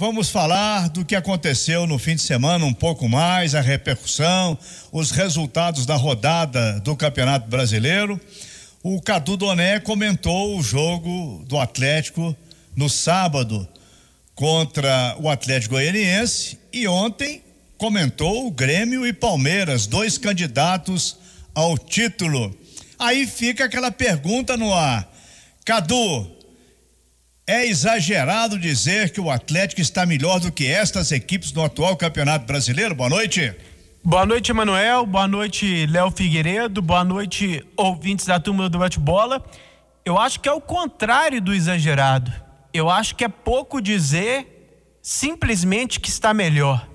Vamos falar do que aconteceu no fim de semana um pouco mais, a repercussão, os resultados da rodada do Campeonato Brasileiro. O Cadu Doné comentou o jogo do Atlético no sábado contra o Atlético Goianiense e ontem comentou o Grêmio e Palmeiras, dois candidatos ao título. Aí fica aquela pergunta no ar. Cadu, é exagerado dizer que o Atlético está melhor do que estas equipes no atual Campeonato Brasileiro? Boa noite. Boa noite, Emanuel. Boa noite, Léo Figueiredo. Boa noite, ouvintes da turma do bate-bola. Eu acho que é o contrário do exagerado. Eu acho que é pouco dizer simplesmente que está melhor.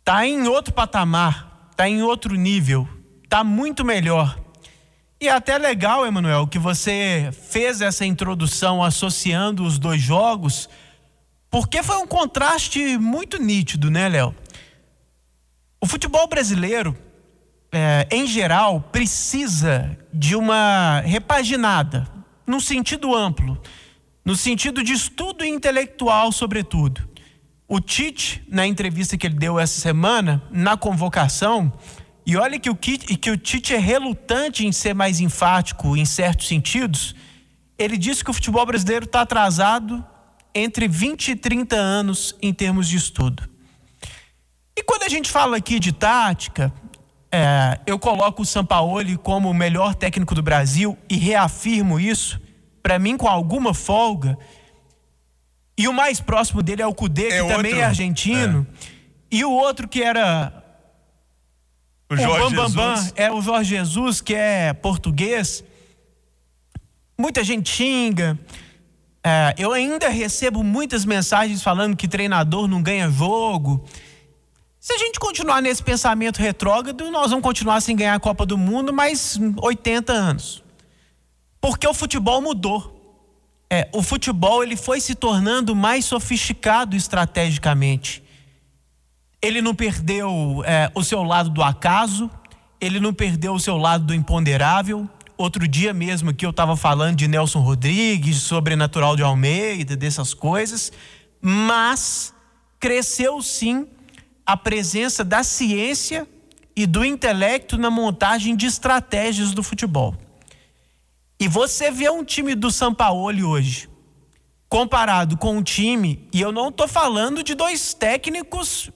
Está em outro patamar, está em outro nível, está muito melhor. E é até legal, Emanuel, que você fez essa introdução associando os dois jogos, porque foi um contraste muito nítido, né, Léo? O futebol brasileiro, é, em geral, precisa de uma repaginada, num sentido amplo, no sentido de estudo intelectual, sobretudo. O Tite, na entrevista que ele deu essa semana, na convocação, e olha que o, que o Tite é relutante em ser mais enfático em certos sentidos. Ele disse que o futebol brasileiro está atrasado entre 20 e 30 anos em termos de estudo. E quando a gente fala aqui de tática, é, eu coloco o Sampaoli como o melhor técnico do Brasil e reafirmo isso, para mim com alguma folga. E o mais próximo dele é o Cudê, que é também outro, é argentino. É. E o outro que era o Jorge o Bam, Bam, Bam é o Jorge Jesus, que é português. Muita gente xinga. É, eu ainda recebo muitas mensagens falando que treinador não ganha jogo. Se a gente continuar nesse pensamento retrógrado, nós vamos continuar sem ganhar a Copa do Mundo mais 80 anos. Porque o futebol mudou. É, o futebol ele foi se tornando mais sofisticado estrategicamente. Ele não perdeu é, o seu lado do acaso, ele não perdeu o seu lado do imponderável. Outro dia mesmo que eu estava falando de Nelson Rodrigues, sobrenatural de Almeida, dessas coisas, mas cresceu sim a presença da ciência e do intelecto na montagem de estratégias do futebol. E você vê um time do Sampaoli hoje, comparado com um time, e eu não estou falando de dois técnicos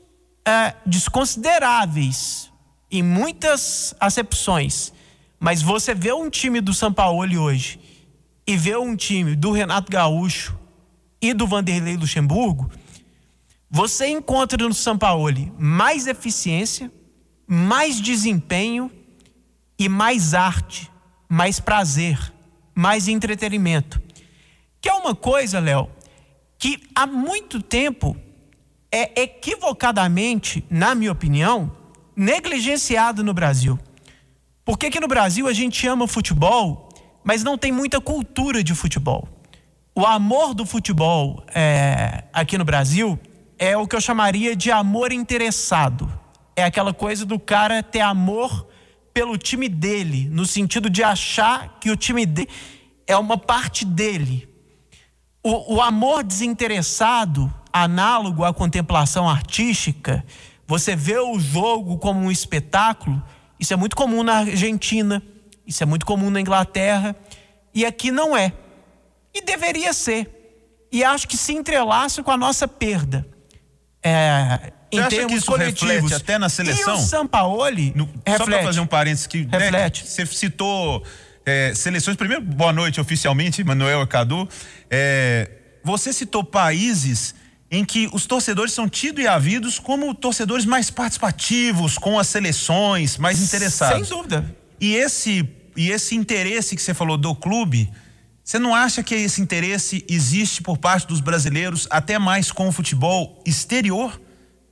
é, desconsideráveis em muitas acepções, mas você vê um time do São Paulo hoje e vê um time do Renato Gaúcho e do Vanderlei Luxemburgo, você encontra no São Paulo mais eficiência, mais desempenho e mais arte, mais prazer, mais entretenimento. Que é uma coisa, Léo, que há muito tempo é equivocadamente, na minha opinião, negligenciado no Brasil. Porque aqui no Brasil a gente ama futebol, mas não tem muita cultura de futebol. O amor do futebol é, aqui no Brasil é o que eu chamaria de amor interessado. É aquela coisa do cara ter amor pelo time dele, no sentido de achar que o time dele é uma parte dele. O, o amor desinteressado análogo à contemplação artística, você vê o jogo como um espetáculo, isso é muito comum na Argentina, isso é muito comum na Inglaterra, e aqui não é. E deveria ser. E acho que se entrelaça com a nossa perda. É, em Você termos que coletivos. até na seleção? E o Sampaoli no, reflete. Só para fazer um parênteses que né, reflete. Né, você citou é, seleções. Primeiro, boa noite oficialmente, Manuel Cadu. É, você citou países em que os torcedores são tidos e havidos como torcedores mais participativos, com as seleções, mais interessados. Sem dúvida. E esse, e esse interesse que você falou do clube, você não acha que esse interesse existe por parte dos brasileiros até mais com o futebol exterior?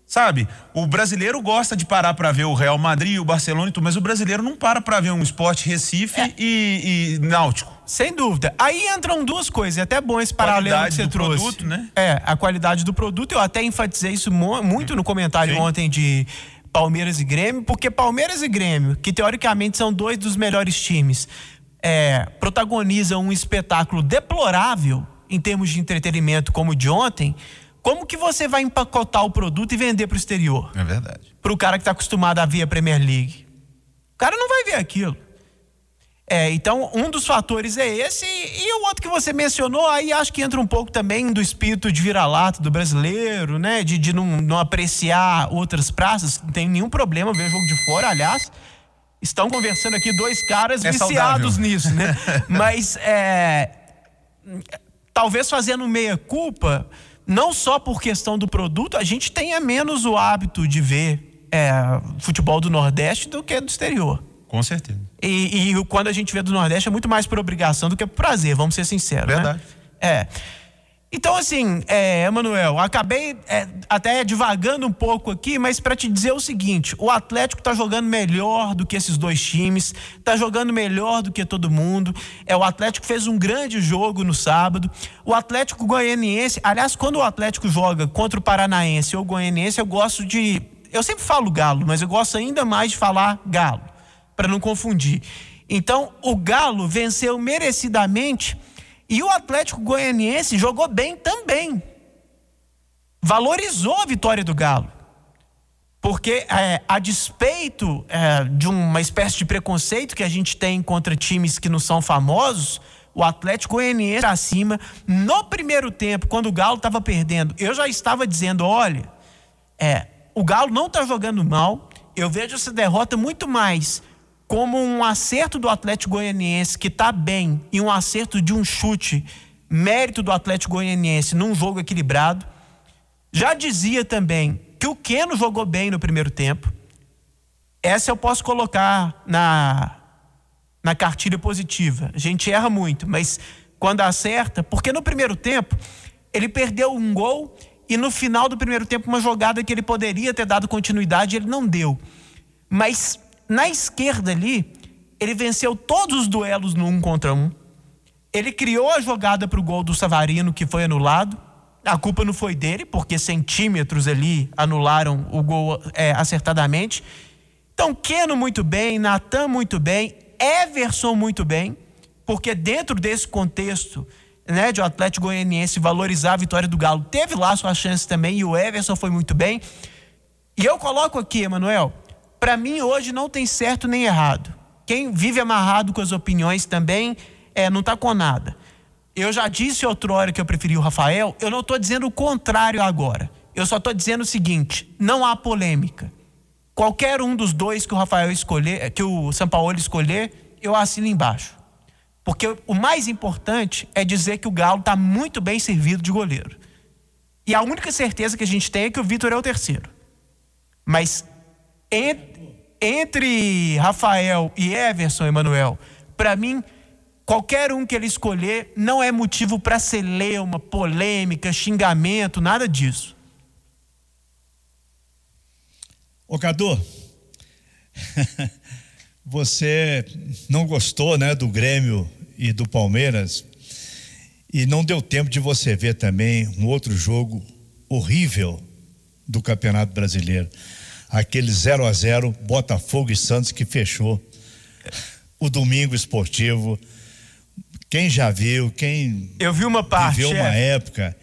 Sabe? O brasileiro gosta de parar para ver o Real Madrid, o Barcelona e tudo, mas o brasileiro não para para ver um esporte Recife é. e, e, Náutico. Sem dúvida. Aí entram duas coisas, é até bom esse paralelo que você do trouxe. Produto, né? É, a qualidade do produto. Eu até enfatizei isso muito no comentário Sim. ontem de Palmeiras e Grêmio, porque Palmeiras e Grêmio, que teoricamente são dois dos melhores times, é, protagonizam um espetáculo deplorável em termos de entretenimento como o de ontem Como que você vai empacotar o produto e vender para o exterior? É verdade. Para o cara que está acostumado a ver a Premier League. O cara não vai ver aquilo. É, então, um dos fatores é esse, e o outro que você mencionou, aí acho que entra um pouco também do espírito de vira-lata do brasileiro, né? De, de não, não, apreciar outras praças, não tem nenhum problema ver jogo de fora, aliás. Estão conversando aqui dois caras é viciados saudável. nisso, né? Mas é, talvez fazendo meia-culpa, não só por questão do produto, a gente tenha menos o hábito de ver é, futebol do Nordeste do que do exterior. Com certeza. E, e, quando a gente vê do Nordeste é muito mais por obrigação do que por prazer, vamos ser sinceros. Né? Verdade. Né? É. Então, assim, é, Emanuel, acabei é, até divagando um pouco aqui, mas para te dizer o seguinte: o Atlético está jogando melhor do que esses dois times, está jogando melhor do que todo mundo. É, o Atlético fez um grande jogo no sábado. O Atlético Goianiense, aliás, quando o Atlético joga contra o Paranaense ou o Goianiense, eu gosto de. Eu sempre falo Galo, mas eu gosto ainda mais de falar Galo para não confundir. Então, o Galo venceu merecidamente e o Atlético Goianiense jogou bem também. Valorizou a vitória do Galo. Porque, é, a despeito é, de uma espécie de preconceito que a gente tem contra times que não são famosos, o Atlético Goianiense acima. No primeiro tempo, quando o Galo estava perdendo, eu já estava dizendo: olha, é, o Galo não está jogando mal. Eu vejo essa derrota muito mais como um acerto do Atlético Goianiense que está bem e um acerto de um chute, mérito do Atlético Goianiense num jogo equilibrado. Já dizia também que o Keno jogou bem no primeiro tempo. Essa eu posso colocar na, na cartilha positiva. A gente erra muito, mas quando acerta, porque no primeiro tempo ele perdeu um gol e no final do primeiro tempo uma jogada que ele poderia ter dado continuidade, ele não deu. Mas na esquerda ali, ele venceu todos os duelos no um contra um. Ele criou a jogada para o gol do Savarino, que foi anulado. A culpa não foi dele, porque centímetros ali anularam o gol é, acertadamente. Então, Keno muito bem, Natan muito bem, Everson muito bem, porque dentro desse contexto né, de o Atlético Goianiense valorizar a vitória do Galo, teve lá sua chance também e o Everson foi muito bem. E eu coloco aqui, Emanuel, para mim, hoje não tem certo nem errado. Quem vive amarrado com as opiniões também é, não está com nada. Eu já disse outrora que eu preferi o Rafael, eu não estou dizendo o contrário agora. Eu só estou dizendo o seguinte: não há polêmica. Qualquer um dos dois que o Rafael escolher, que o São Paulo escolher, eu assino embaixo. Porque o mais importante é dizer que o Galo está muito bem servido de goleiro. E a única certeza que a gente tem é que o Vitor é o terceiro. Mas entre Rafael e Everson, Emanuel, para mim, qualquer um que ele escolher não é motivo para celeuma, polêmica, xingamento, nada disso. Ô Cadu, você não gostou, né, do Grêmio e do Palmeiras e não deu tempo de você ver também um outro jogo horrível do Campeonato Brasileiro aquele 0 a 0 Botafogo e Santos que fechou o domingo esportivo. Quem já viu, quem Eu vi uma parte, viveu uma época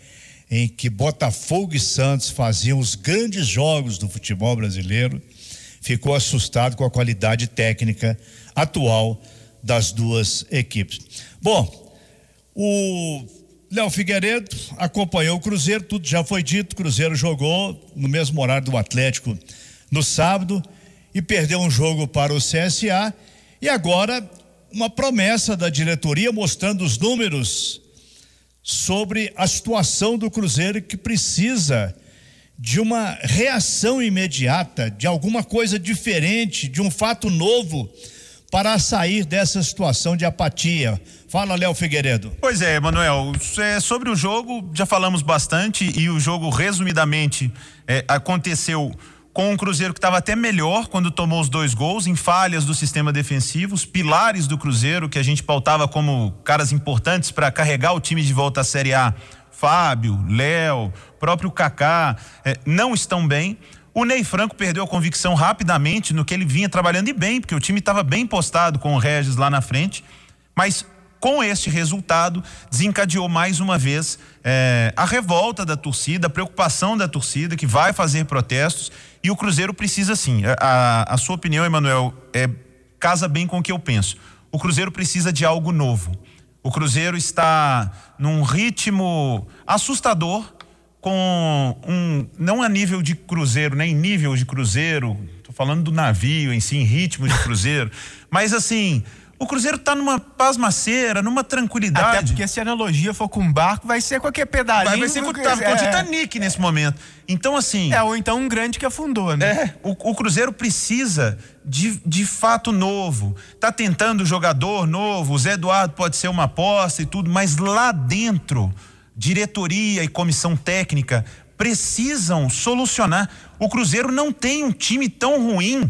em que Botafogo e Santos faziam os grandes jogos do futebol brasileiro, ficou assustado com a qualidade técnica atual das duas equipes. Bom, o Léo Figueiredo acompanhou o Cruzeiro, tudo já foi dito, Cruzeiro jogou no mesmo horário do Atlético no sábado e perdeu um jogo para o CSA. E agora, uma promessa da diretoria mostrando os números sobre a situação do Cruzeiro que precisa de uma reação imediata, de alguma coisa diferente, de um fato novo para sair dessa situação de apatia. Fala, Léo Figueiredo. Pois é, Manuel. É, sobre o jogo, já falamos bastante e o jogo, resumidamente, é, aconteceu com um Cruzeiro que estava até melhor quando tomou os dois gols, em falhas do sistema defensivo, os pilares do Cruzeiro, que a gente pautava como caras importantes para carregar o time de volta à Série A, Fábio, Léo, próprio Kaká, eh, não estão bem. O Ney Franco perdeu a convicção rapidamente no que ele vinha trabalhando e bem, porque o time estava bem postado com o Regis lá na frente. Mas com este resultado, desencadeou mais uma vez é, a revolta da torcida, a preocupação da torcida, que vai fazer protestos. E o Cruzeiro precisa sim. A, a sua opinião, Emanuel, é, casa bem com o que eu penso. O Cruzeiro precisa de algo novo. O Cruzeiro está num ritmo assustador, com um. não a nível de cruzeiro, nem né, nível de cruzeiro, estou falando do navio em si, em ritmo de cruzeiro, mas assim o Cruzeiro está numa pasmaceira, numa tranquilidade. Até porque se a analogia for com um barco, vai ser qualquer pedalinho. Vai, vai ser com, tá, com o Titanic nesse momento. Então, assim. É, ou então um grande que afundou, né? É, o, o Cruzeiro precisa de, de fato novo. Tá tentando jogador novo, o Zé Eduardo pode ser uma aposta e tudo, mas lá dentro, diretoria e comissão técnica precisam solucionar. O Cruzeiro não tem um time tão ruim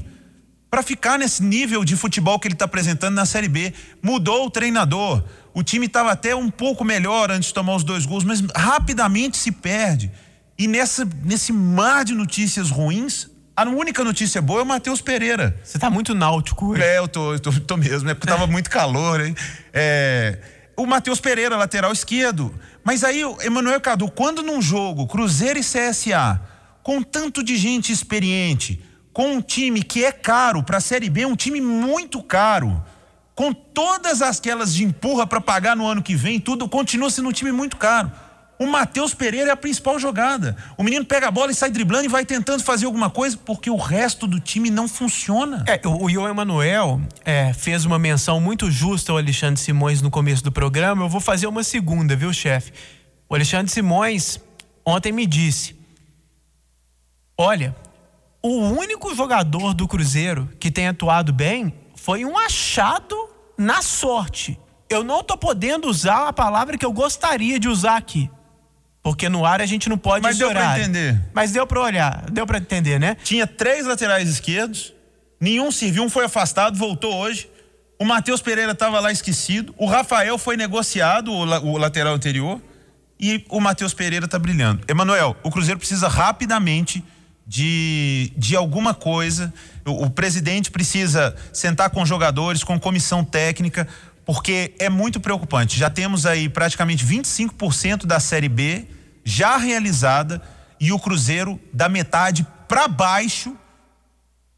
para ficar nesse nível de futebol que ele está apresentando na Série B. Mudou o treinador. O time estava até um pouco melhor antes de tomar os dois gols, mas rapidamente se perde. E nessa, nesse mar de notícias ruins, a única notícia boa é o Matheus Pereira. Você está muito náutico hoje. É, eu tô, eu tô, tô mesmo, né? Porque tava muito calor, hein? É, o Matheus Pereira, lateral esquerdo. Mas aí, Emanuel Cadu, quando num jogo, Cruzeiro e CSA, com tanto de gente experiente, com um time que é caro para a Série B, um time muito caro, com todas aquelas de empurra para pagar no ano que vem, tudo continua sendo um time muito caro. O Matheus Pereira é a principal jogada. O menino pega a bola e sai driblando e vai tentando fazer alguma coisa, porque o resto do time não funciona. É, o, Ion Emanuel é, fez uma menção muito justa ao Alexandre Simões no começo do programa. Eu vou fazer uma segunda, viu, chefe? O Alexandre Simões ontem me disse: Olha, o único jogador do Cruzeiro que tem atuado bem foi um achado na sorte. Eu não tô podendo usar a palavra que eu gostaria de usar aqui. Porque no ar a gente não pode Mas deu para entender. Mas deu para olhar, deu para entender, né? Tinha três laterais esquerdos, nenhum serviu, um foi afastado, voltou hoje. O Matheus Pereira estava lá esquecido. O Rafael foi negociado, o, o lateral anterior. E o Matheus Pereira está brilhando. Emanuel, o Cruzeiro precisa rapidamente de, de alguma coisa. O, o presidente precisa sentar com jogadores, com comissão técnica, porque é muito preocupante. Já temos aí praticamente 25% da Série B já realizada e o Cruzeiro da metade para baixo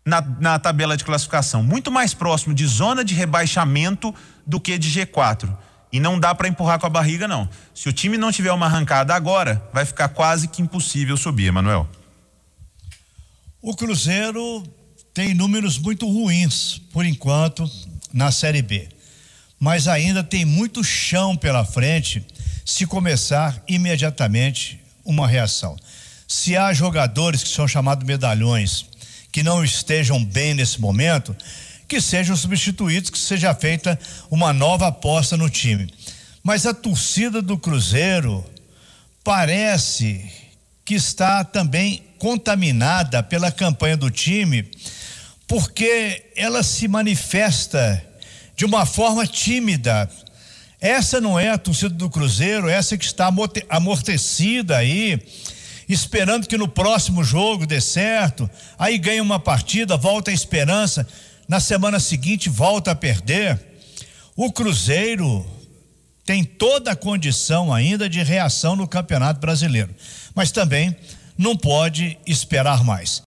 na, na tabela de classificação. Muito mais próximo de zona de rebaixamento do que de G4. E não dá para empurrar com a barriga, não. Se o time não tiver uma arrancada agora, vai ficar quase que impossível subir, Manuel. O Cruzeiro tem números muito ruins, por enquanto, na Série B. Mas ainda tem muito chão pela frente se começar imediatamente uma reação. Se há jogadores que são chamados medalhões que não estejam bem nesse momento, que sejam substituídos, que seja feita uma nova aposta no time. Mas a torcida do Cruzeiro parece que está também contaminada pela campanha do time, porque ela se manifesta de uma forma tímida. Essa não é a torcida do Cruzeiro, essa que está amortecida aí, esperando que no próximo jogo dê certo, aí ganha uma partida, volta a esperança, na semana seguinte volta a perder. O Cruzeiro tem toda a condição ainda de reação no Campeonato Brasileiro, mas também não pode esperar mais.